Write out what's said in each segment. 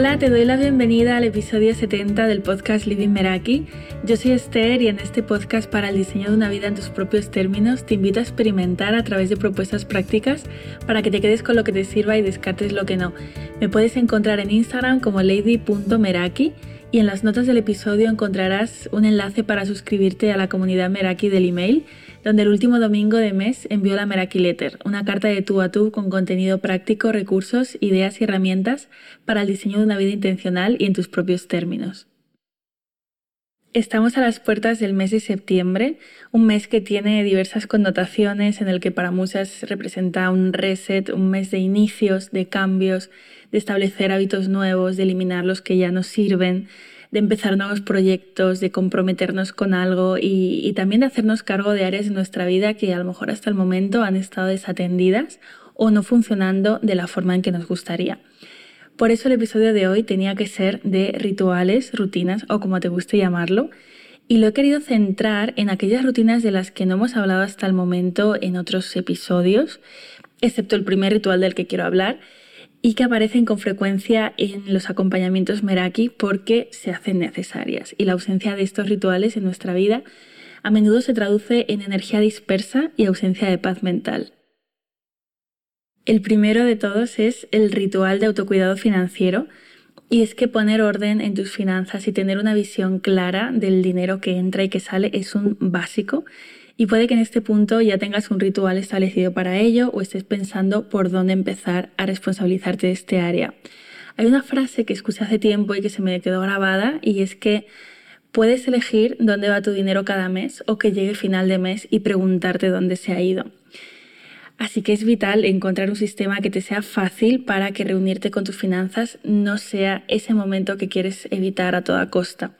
Hola, te doy la bienvenida al episodio 70 del podcast Living Meraki. Yo soy Esther y en este podcast para el diseño de una vida en tus propios términos te invito a experimentar a través de propuestas prácticas para que te quedes con lo que te sirva y descartes lo que no. Me puedes encontrar en Instagram como lady.meraki y en las notas del episodio encontrarás un enlace para suscribirte a la comunidad Meraki del email donde el último domingo de mes envió la Meraki Letter, una carta de tú a tú con contenido práctico, recursos, ideas y herramientas para el diseño de una vida intencional y en tus propios términos. Estamos a las puertas del mes de septiembre, un mes que tiene diversas connotaciones, en el que para muchas representa un reset, un mes de inicios, de cambios, de establecer hábitos nuevos, de eliminar los que ya no sirven, de empezar nuevos proyectos, de comprometernos con algo y, también de hacernos cargo de áreas de nuestra vida que a lo mejor hasta el momento han estado desatendidas o no funcionando de la forma en que nos gustaría. Por eso el episodio de hoy tenía que ser de rituales, rutinas o como te guste llamarlo, y lo he querido centrar en aquellas rutinas de las que no hemos hablado hasta el momento en otros episodios, excepto el primer ritual del que quiero hablar, y que aparecen con frecuencia en los acompañamientos Meraki porque se hacen necesarias y la ausencia de estos rituales en nuestra vida a menudo se traduce en energía dispersa y ausencia de paz mental. El primero de todos es el ritual de autocuidado financiero y es que poner orden en tus finanzas y tener una visión clara del dinero que entra y que sale es un básico y puede que en este punto ya tengas un ritual establecido para ello o estés pensando por dónde empezar a responsabilizarte de este área. Hay una frase que escuché hace tiempo y que se me quedó grabada y es que puedes elegir dónde va tu dinero cada mes o que llegue final de mes y preguntarte dónde se ha ido. Así que es vital encontrar un sistema que te sea fácil para que reunirte con tus finanzas no sea ese momento que quieres evitar a toda costa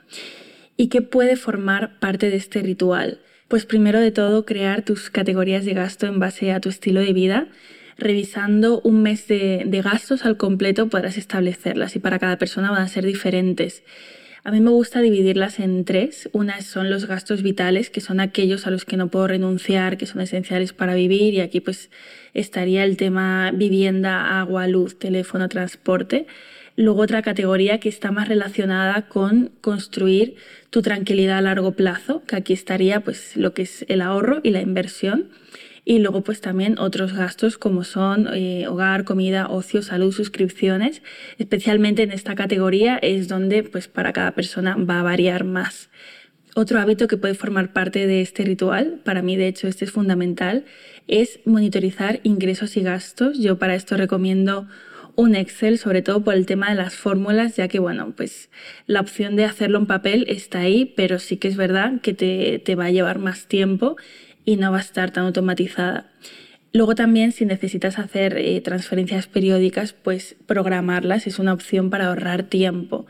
y que puede formar parte de este ritual. Pues primero de todo, crear tus categorías de gasto en base a tu estilo de vida. Revisando un mes de, gastos al completo podrás establecerlas y para cada persona van a ser diferentes. A mí me gusta dividirlas en tres. Una son los gastos vitales, que son aquellos a los que no puedo renunciar, que son esenciales para vivir. Y aquí pues estaría el tema vivienda, agua, luz, teléfono, transporte. Luego otra categoría que está más relacionada con construir tu tranquilidad a largo plazo, que aquí estaría pues lo que es el ahorro y la inversión. Y luego pues también otros gastos como son eh, hogar, comida, ocio, salud, suscripciones. Especialmente en esta categoría es donde pues para cada persona va a variar más. Otro hábito que puede formar parte de este ritual, para mí de hecho este es fundamental, es monitorizar ingresos y gastos. Yo para esto recomiendo un Excel, sobre todo por el tema de las fórmulas, ya que, bueno, pues la opción de hacerlo en papel está ahí, pero sí que es verdad que te, va a llevar más tiempo y no va a estar tan automatizada. Luego también si necesitas hacer eh, transferencias periódicas, pues programarlas es una opción para ahorrar tiempo.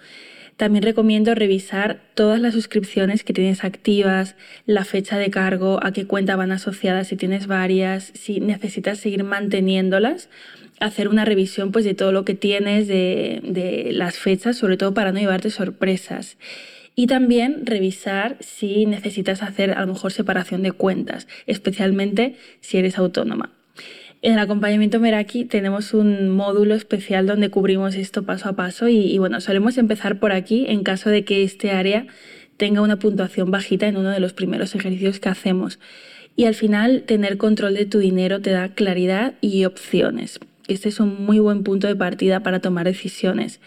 También recomiendo revisar todas las suscripciones que tienes activas, la fecha de cargo, a qué cuenta van asociadas, si tienes varias, si necesitas seguir manteniéndolas hacer una revisión pues, de todo lo que tienes, de, las fechas, sobre todo para no llevarte sorpresas. Y también revisar si necesitas hacer a lo mejor separación de cuentas, especialmente si eres autónoma. En el acompañamiento Meraki tenemos un módulo especial donde cubrimos esto paso a paso y, y, bueno, solemos empezar por aquí en caso de que este área tenga una puntuación bajita en uno de los primeros ejercicios que hacemos. Y al final tener control de tu dinero te da claridad y opciones este es un muy buen punto de partida para tomar decisiones.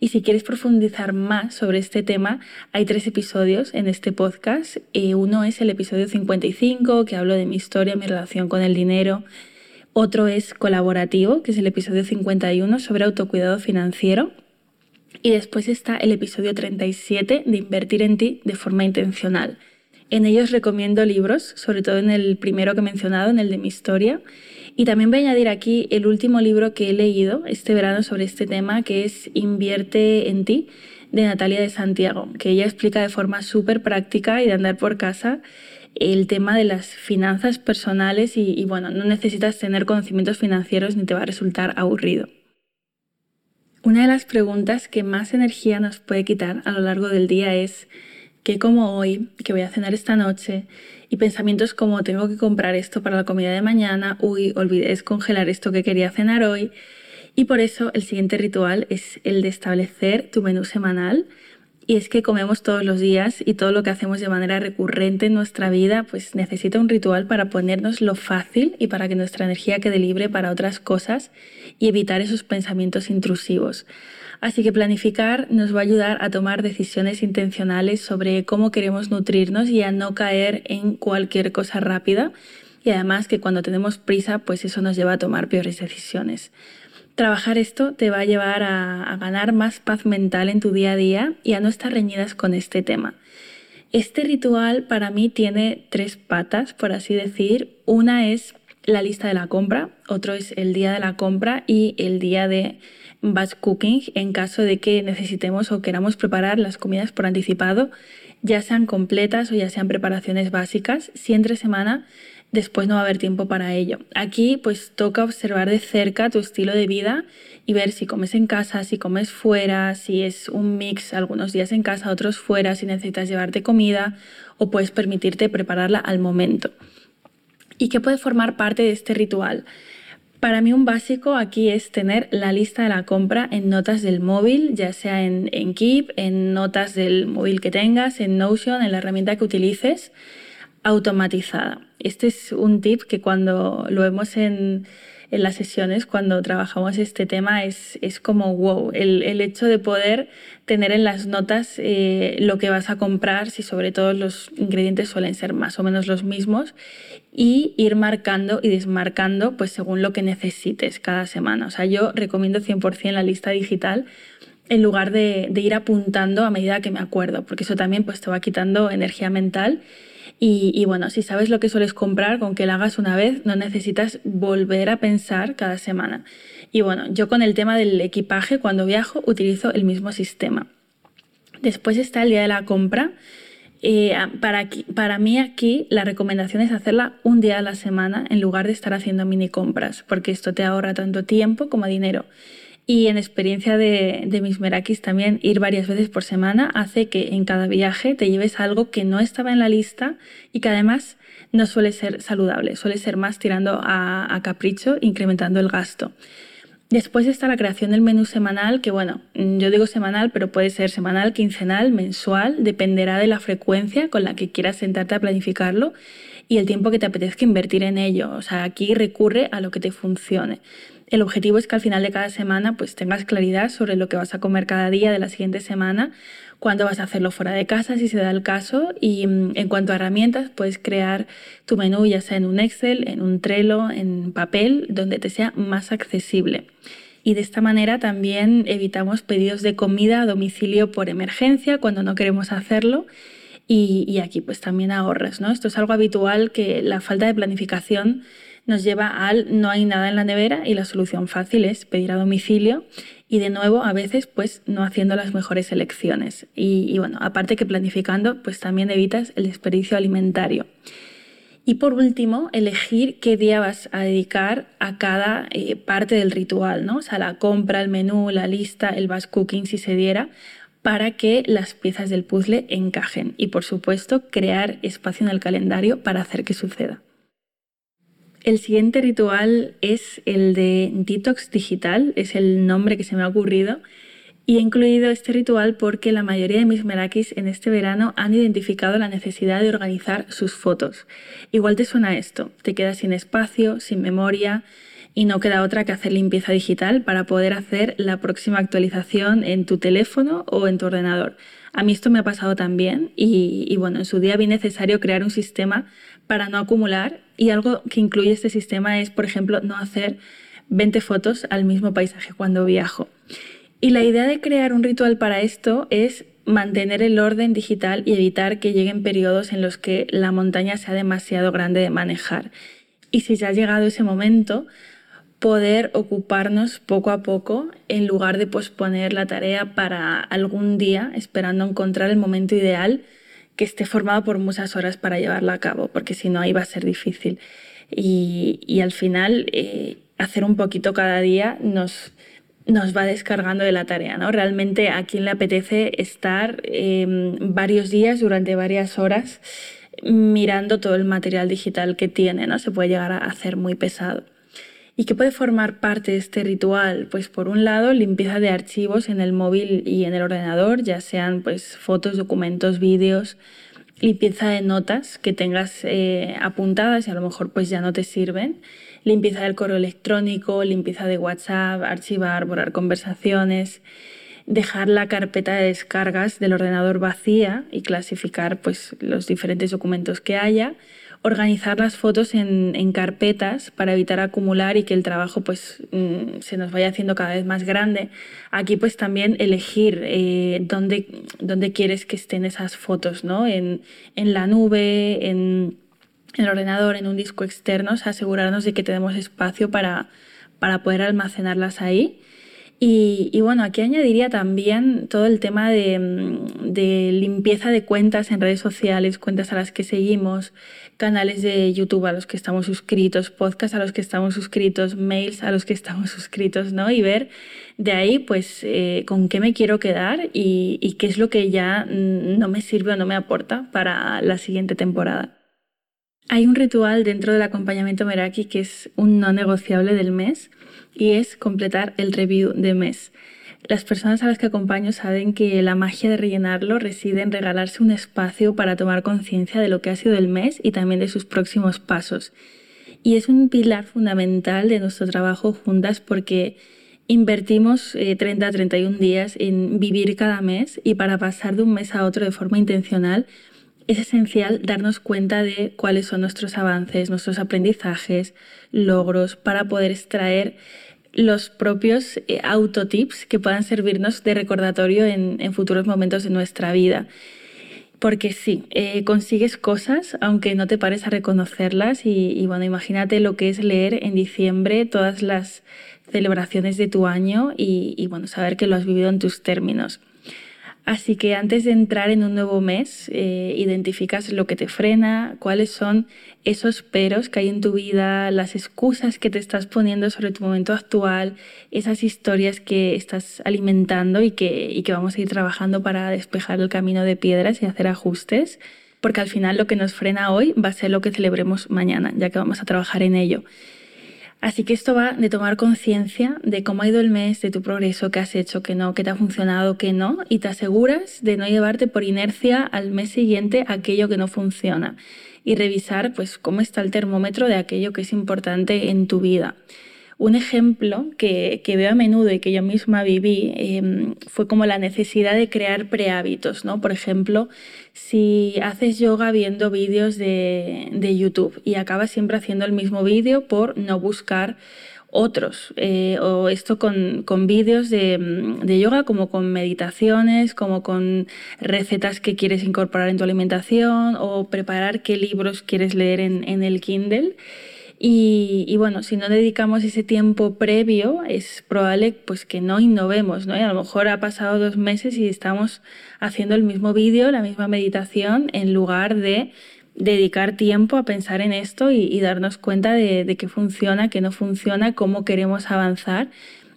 Y si quieres profundizar más sobre este tema, hay tres episodios en este podcast. Eh, uno es el episodio 55, que hablo de mi historia, mi relación con el dinero. Otro es colaborativo, que es el episodio 51 sobre autocuidado financiero. Y después está el episodio 37 de invertir en ti de forma intencional. En ellos recomiendo libros, sobre todo en el primero que he mencionado, en el de mi historia. Y también voy a añadir aquí el último libro que he leído este verano sobre este tema, que es Invierte en ti, de Natalia de Santiago, que ella explica de forma súper práctica y de andar por casa el tema de las finanzas personales y, bueno, no necesitas tener conocimientos financieros ni te va a resultar aburrido. Una de las preguntas que más energía nos puede quitar a lo largo del día es ¿qué como hoy? ¿Qué voy a cenar esta noche? Y pensamientos como tengo que comprar esto para la comida de mañana, uy, olvidé descongelar esto que quería cenar hoy. Y por eso el siguiente ritual es el de establecer tu menú semanal y es que comemos todos los días y todo lo que hacemos de manera recurrente en nuestra vida pues necesita un ritual para ponernos lo fácil y para que nuestra energía quede libre para otras cosas y evitar esos pensamientos intrusivos. Así que planificar nos va a ayudar a tomar decisiones intencionales sobre cómo queremos nutrirnos y a no caer en cualquier cosa rápida. Y además que cuando tenemos prisa, pues eso nos lleva a tomar peores decisiones. Trabajar esto te va a llevar a, ganar más paz mental en tu día a día y a no estar reñidas con este tema. Este ritual para mí tiene tres patas, por así decir. Una es la lista de la compra, otro es el día de la compra y el día de batch cooking en caso de que necesitemos o queramos preparar las comidas por anticipado, ya sean completas o ya sean preparaciones básicas. Si entre semana después no va a haber tiempo para ello. Aquí pues toca observar de cerca tu estilo de vida y ver si comes en casa, si comes fuera, si es un mix algunos días en casa, otros fuera, si necesitas llevarte comida o puedes permitirte prepararla al momento. ¿Y qué puede formar parte de este ritual? Para mí un básico aquí es tener la lista de la compra en notas del móvil, ya sea en, en Keep, en notas del móvil que tengas, en Notion, en la herramienta que utilices automatizada. Este es un tip que cuando lo vemos en, las sesiones, cuando trabajamos este tema, es, como wow, el, hecho de poder tener en las notas eh, lo que vas a comprar, si sobre todo los ingredientes suelen ser más o menos los mismos, y ir marcando y desmarcando pues según lo que necesites cada semana. O sea, yo recomiendo 100% la lista digital en lugar de, de, ir apuntando a medida que me acuerdo, porque eso también pues, te va quitando energía mental y, bueno, si sabes lo que sueles comprar, con que lo hagas una vez, no necesitas volver a pensar cada semana. Y bueno, yo con el tema del equipaje, cuando viajo, utilizo el mismo sistema. Después está el día de la compra. Eh, para, para mí aquí la recomendación es hacerla un día a la semana en lugar de estar haciendo mini compras, porque esto te ahorra tanto tiempo como dinero. Y en experiencia de, mis Merakis también ir varias veces por semana hace que en cada viaje te lleves algo que no estaba en la lista y que además no suele ser saludable, suele ser más tirando a, a capricho, incrementando el gasto. Después está la creación del menú semanal, que bueno, yo digo semanal, pero puede ser semanal, quincenal, mensual, dependerá de la frecuencia con la que quieras sentarte a planificarlo y el tiempo que te apetezca invertir en ello. O sea, aquí recurre a lo que te funcione. El objetivo es que al final de cada semana pues tengas claridad sobre lo que vas a comer cada día de la siguiente semana, cuándo vas a hacerlo fuera de casa si se da el caso y mm, en cuanto a herramientas puedes crear tu menú ya sea en un Excel, en un Trello, en papel, donde te sea más accesible. Y de esta manera también evitamos pedidos de comida a domicilio por emergencia cuando no queremos hacerlo y, y aquí pues también ahorras, ¿no? Esto es algo habitual que la falta de planificación nos lleva al no hay nada en la nevera y la solución fácil es pedir a domicilio y de nuevo a veces pues no haciendo las mejores elecciones. Y, bueno, aparte que planificando pues también evitas el desperdicio alimentario. Y por último, elegir qué día vas a dedicar a cada eh, parte del ritual, ¿no? O sea, la compra, el menú, la lista, el batch cooking si se diera, para que las piezas del puzzle encajen. Y por supuesto, crear espacio en el calendario para hacer que suceda. El siguiente ritual es el de detox digital, es el nombre que se me ha ocurrido. Y he incluido este ritual porque la mayoría de mis merakis en este verano han identificado la necesidad de organizar sus fotos. Igual te suena esto, te quedas sin espacio, sin memoria y no queda otra que hacer limpieza digital para poder hacer la próxima actualización en tu teléfono o en tu ordenador. A mí esto me ha pasado también y, y bueno, en su día vi necesario crear un sistema para no acumular y algo que incluye este sistema es, por ejemplo, no hacer 20 fotos al mismo paisaje cuando viajo. Y la idea de crear un ritual para esto es mantener el orden digital y evitar que lleguen periodos en los que la montaña sea demasiado grande de manejar. Y si ya ha llegado ese momento, poder ocuparnos poco a poco en lugar de posponer la tarea para algún día esperando encontrar el momento ideal que esté formado por muchas horas para llevarla a cabo, porque si no ahí va a ser difícil. Y, al final, eh, hacer un poquito cada día nos, nos va descargando de la tarea, ¿no? Realmente a quien le apetece estar em, varios días durante varias horas mirando todo el material digital que tiene, ¿no? Se puede llegar a hacer muy pesado. ¿Y qué puede formar parte de este ritual? Pues por un lado, limpieza de archivos en el móvil y en el ordenador, ya sean pues fotos, documentos, vídeos, limpieza de notas que tengas eh, apuntadas y a lo mejor pues ya no te sirven, limpieza del correo electrónico, limpieza de WhatsApp, archivar, borrar conversaciones, dejar la carpeta de descargas del ordenador vacía y clasificar pues los diferentes documentos que haya organizar las fotos en, carpetas para evitar acumular y que el trabajo pues mm, se nos vaya haciendo cada vez más grande. Aquí pues también elegir eh, dónde, dónde, quieres que estén esas fotos, ¿no? En, en la nube, en, el ordenador, en un disco externo, asegurarnos de que tenemos espacio para, para poder almacenarlas ahí. Y, bueno, aquí añadiría también todo el tema mm, de, limpieza de cuentas en redes sociales, cuentas a las que seguimos, canales de YouTube a los que estamos suscritos, podcasts a los que estamos suscritos, mails a los que estamos suscritos, ¿no? Y ver de ahí, pues, eh, con qué me quiero quedar y, y qué es lo que ya mm, no me sirve o no me aporta para la siguiente temporada. Hay un ritual dentro del acompañamiento Meraki que es un no negociable del mes y es completar el review de mes. Las personas a las que acompaño saben que la magia de rellenarlo reside en regalarse un espacio para tomar conciencia de lo que ha sido el mes y también de sus próximos pasos. Y es un pilar fundamental de nuestro trabajo juntas porque invertimos 30 a 31 días en vivir cada mes y para pasar de un mes a otro de forma intencional es esencial darnos cuenta de cuáles son nuestros avances, nuestros aprendizajes, logros, para poder extraer los propios eh, autotips que puedan servirnos de recordatorio en, futuros momentos de nuestra vida. Porque sí, eh, consigues cosas aunque no te pares a reconocerlas y, bueno, imagínate lo que es leer en diciembre todas las celebraciones de tu año y, y bueno, saber que lo has vivido en tus términos. Así que antes de entrar en un nuevo mes, eh, identificas lo que te frena, cuáles son esos peros que hay en tu vida, las excusas que te estás poniendo sobre tu momento actual, esas historias que estás alimentando y que, y que vamos a ir trabajando para despejar el camino de piedras y hacer ajustes, porque al final lo que nos frena hoy va a ser lo que celebremos mañana, ya que vamos a trabajar en ello. Así que esto va de tomar conciencia de cómo ha ido el mes, de tu progreso, qué has hecho, qué no, qué te ha funcionado, qué no, y te aseguras de no llevarte por inercia al mes siguiente aquello que no funciona y revisar pues cómo está el termómetro de aquello que es importante en tu vida. Un ejemplo que, veo a menudo y que yo misma viví em, fue como la necesidad de crear prehábitos, ¿no? Por ejemplo, si haces yoga viendo vídeos de, YouTube y acabas siempre haciendo el mismo vídeo por no buscar otros, eh, o esto con, vídeos de, yoga como con meditaciones, como con recetas que quieres incorporar en tu alimentación o preparar qué libros quieres leer en, en el Kindle. Y, bueno, si no dedicamos ese tiempo previo, es probable pues, que no innovemos, ¿no? Y a lo mejor ha pasado dos meses y estamos haciendo el mismo vídeo, la misma meditación, en lugar de dedicar tiempo a pensar en esto y, darnos cuenta de, de qué funciona, qué no funciona, cómo queremos avanzar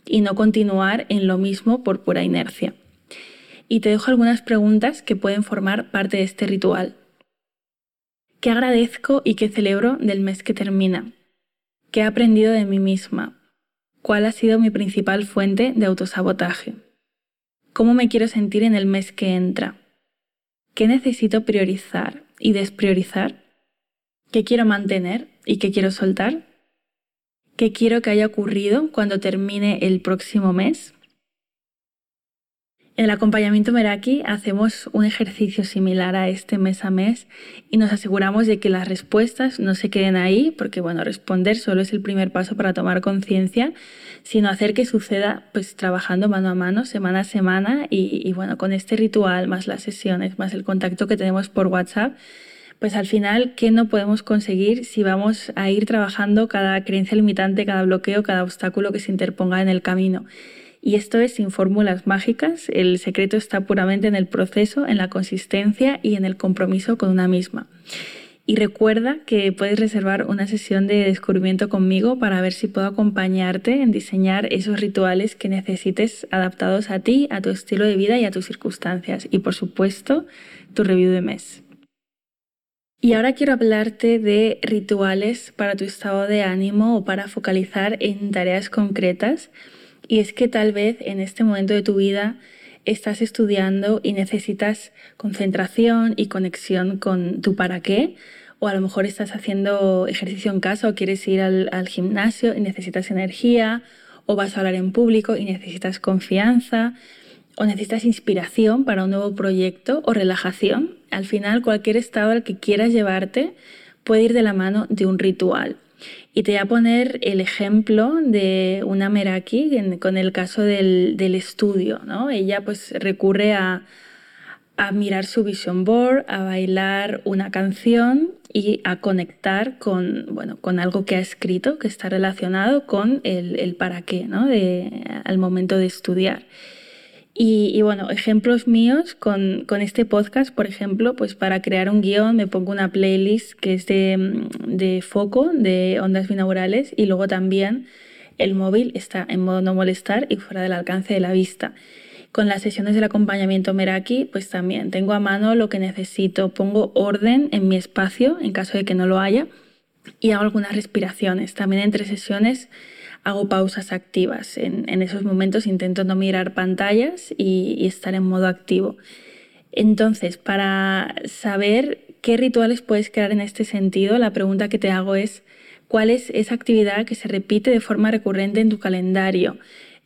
y no continuar en lo mismo por pura inercia. Y te dejo algunas preguntas que pueden formar parte de este ritual. ¿Qué agradezco y qué celebro del mes que termina? ¿Qué he aprendido de mí misma? ¿Cuál ha sido mi principal fuente de autosabotaje? ¿Cómo me quiero sentir en el mes que entra? ¿Qué necesito priorizar y despriorizar? ¿Qué quiero mantener y qué quiero soltar? ¿Qué quiero que haya ocurrido cuando termine el próximo mes? En el acompañamiento Meraki hacemos un ejercicio similar a este mes a mes y nos aseguramos de que las respuestas no se queden ahí, porque bueno, responder solo es el primer paso para tomar conciencia, sino hacer que suceda pues trabajando mano a mano, semana a semana y, y bueno, con este ritual, más las sesiones, más el contacto que tenemos por WhatsApp, pues al final, ¿qué no podemos conseguir si vamos a ir trabajando cada creencia limitante, cada bloqueo, cada obstáculo que se interponga en el camino? Y esto es sin fórmulas mágicas, el secreto está puramente en el proceso, en la consistencia y en el compromiso con una misma. Y recuerda que puedes reservar una sesión de descubrimiento conmigo para ver si puedo acompañarte en diseñar esos rituales que necesites adaptados a ti, a tu estilo de vida y a tus circunstancias. Y por supuesto, tu review de mes. Y ahora quiero hablarte de rituales para tu estado de ánimo o para focalizar en tareas concretas. Y es que tal vez en este momento de tu vida estás estudiando y necesitas concentración y conexión con tu para qué. O a lo mejor estás haciendo ejercicio en casa o quieres ir al, gimnasio y necesitas energía. O vas a hablar en público y necesitas confianza o necesitas inspiración para un nuevo proyecto o relajación, al final cualquier estado al que quieras llevarte puede ir de la mano de un ritual. Y te voy a poner el ejemplo de una Meraki con el caso del, estudio. ¿no? Ella pues recurre a, mirar su vision board, a bailar una canción y a conectar con, bueno, con algo que ha escrito que está relacionado con el, para qué ¿no? de, al momento de estudiar. Y, bueno, ejemplos míos con, este podcast, por ejemplo, pues para crear un guion me pongo una playlist que es de, de foco, de ondas binaurales, y luego también el móvil está en modo no molestar y fuera del alcance de la vista. Con las sesiones del acompañamiento Meraki, pues también tengo a mano lo que necesito, pongo orden en mi espacio en caso de que no lo haya y hago algunas respiraciones. También entre sesiones hago pausas activas. En, esos momentos intento no mirar pantallas y, estar en modo activo. Entonces, para saber qué rituales puedes crear en este sentido, la pregunta que te hago es, ¿cuál es esa actividad que se repite de forma recurrente en tu calendario?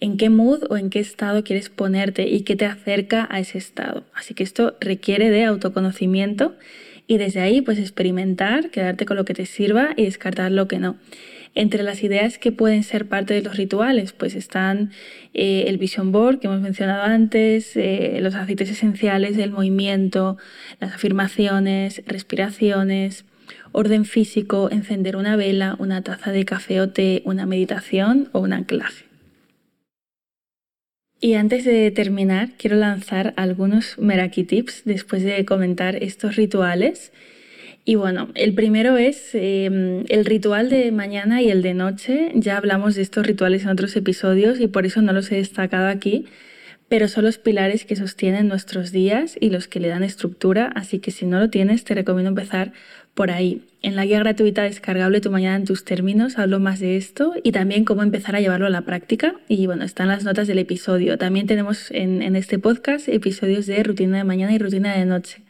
¿En qué mood o en qué estado quieres ponerte y qué te acerca a ese estado? Así que esto requiere de autoconocimiento y desde ahí pues experimentar, quedarte con lo que te sirva y descartar lo que no. Entre las ideas que pueden ser parte de los rituales, pues están eh, el vision board que hemos mencionado antes, eh, los aceites esenciales, el movimiento, las afirmaciones, respiraciones, orden físico, encender una vela, una taza de café o té, una meditación o un anclaje. Y antes de terminar, quiero lanzar algunos Meraki tips después de comentar estos rituales y bueno, el primero es em, el ritual de mañana y el de noche. Ya hablamos de estos rituales en otros episodios y por eso no los he destacado aquí, pero son los pilares que sostienen nuestros días y los que le dan estructura, así que si no lo tienes te recomiendo empezar por ahí. En la guía gratuita descargable Tu Mañana en tus términos hablo más de esto y también cómo empezar a llevarlo a la práctica. Y bueno, están las notas del episodio. También tenemos en, en este podcast episodios de rutina de mañana y rutina de noche.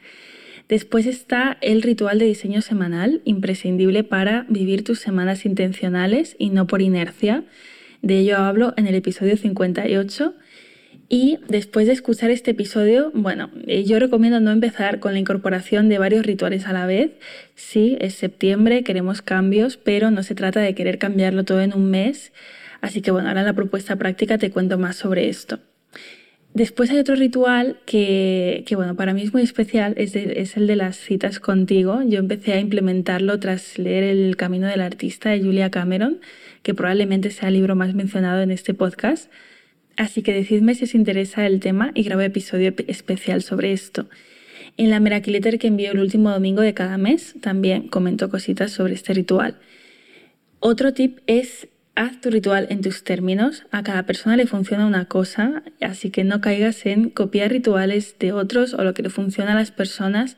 Después está el ritual de diseño semanal, imprescindible para vivir tus semanas intencionales y no por inercia. De ello hablo en el episodio 58. Y después de escuchar este episodio, bueno, eh, yo recomiendo no empezar con la incorporación de varios rituales a la vez. Sí, es septiembre, queremos cambios, pero no se trata de querer cambiarlo todo en un mes. Así que bueno, ahora en la propuesta práctica te cuento más sobre esto. Después hay otro ritual que, bueno, para mí es muy especial, es, el de las citas contigo. Yo empecé a implementarlo tras leer El Camino del Artista de Julia Cameron, que probablemente sea el libro más mencionado en este podcast. Así que decidme si os interesa el tema y grabo episodio especial sobre esto. En la Miracle que envío el último domingo de cada mes también comento cositas sobre este ritual. Otro tip es haz tu ritual en tus términos. A cada persona le funciona una cosa, así que no caigas en copiar rituales de otros o lo que le funciona a las personas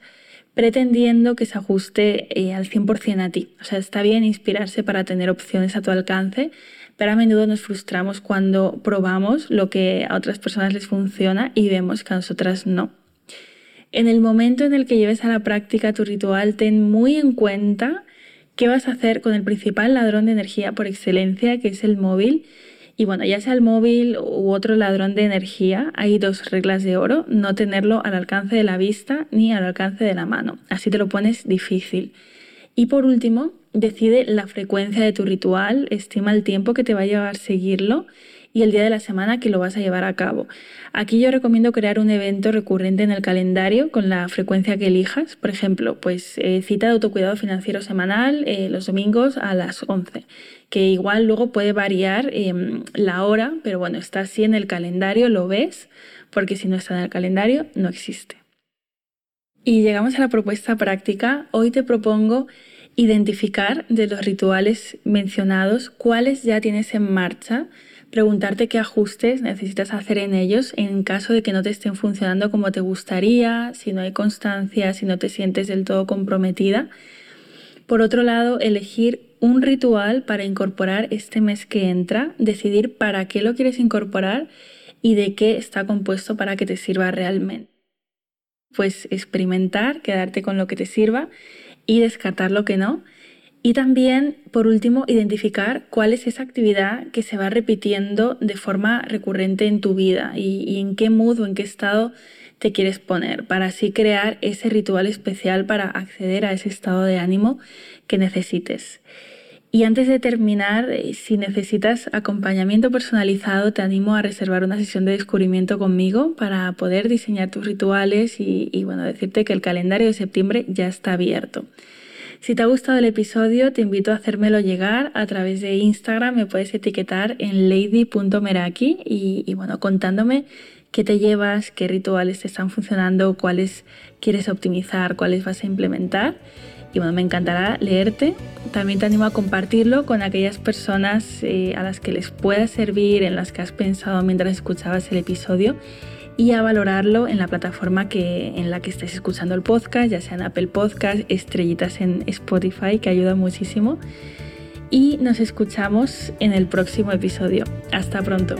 pretendiendo que se ajuste eh, al 100% a ti. O sea, está bien inspirarse para tener opciones a tu alcance, pero a menudo nos frustramos cuando probamos lo que a otras personas les funciona y vemos que a nosotras no. En el momento en el que lleves a la práctica tu ritual, ten muy en cuenta qué vas a hacer con el principal ladrón de energía por excelencia, que es el móvil. Y bueno, ya sea el móvil u otro ladrón de energía, hay dos reglas de oro, no tenerlo al alcance de la vista ni al alcance de la mano. Así te lo pones difícil. Y por último, decide la frecuencia de tu ritual, estima el tiempo que te va a llevar seguirlo y el día de la semana que lo vas a llevar a cabo. Aquí yo recomiendo crear un evento recurrente en el calendario con la frecuencia que elijas. Por ejemplo, pues eh, cita de autocuidado financiero semanal eh, los domingos a las 11, que igual luego puede variar em, la hora, pero bueno, está así en el calendario, lo ves, porque si no está en el calendario, no existe. Y llegamos a la propuesta práctica. Hoy te propongo identificar de los rituales mencionados cuáles ya tienes en marcha preguntarte qué ajustes necesitas hacer en ellos en caso de que no te estén funcionando como te gustaría, si no hay constancia, si no te sientes del todo comprometida. Por otro lado, elegir un ritual para incorporar este mes que entra, decidir para qué lo quieres incorporar y de qué está compuesto para que te sirva realmente. Pues experimentar, quedarte con lo que te sirva y descartar lo que no y también, por último, identificar cuál es esa actividad que se va repitiendo de forma recurrente en tu vida y, en qué mood o en qué estado te quieres poner, para así crear ese ritual especial para acceder a ese estado de ánimo que necesites. Y antes de terminar, eh, si necesitas acompañamiento personalizado, te animo a reservar una sesión de descubrimiento conmigo para poder diseñar tus rituales y, y bueno, decirte que el calendario de septiembre ya está abierto. Si te ha gustado el episodio, te invito a hacérmelo llegar a través de Instagram. Me puedes etiquetar en lady.meraki y, y bueno, contándome qué te llevas, qué rituales te están funcionando, cuáles quieres optimizar, cuáles vas a implementar. Y bueno, me encantará leerte. También te animo a compartirlo con aquellas personas eh, a las que les pueda servir, en las que has pensado mientras escuchabas el episodio y a valorarlo en la plataforma que, en la que estés escuchando el podcast, ya sea en Apple Podcast, estrellitas en Spotify, que ayuda muchísimo. Y nos escuchamos en el próximo episodio. Hasta pronto.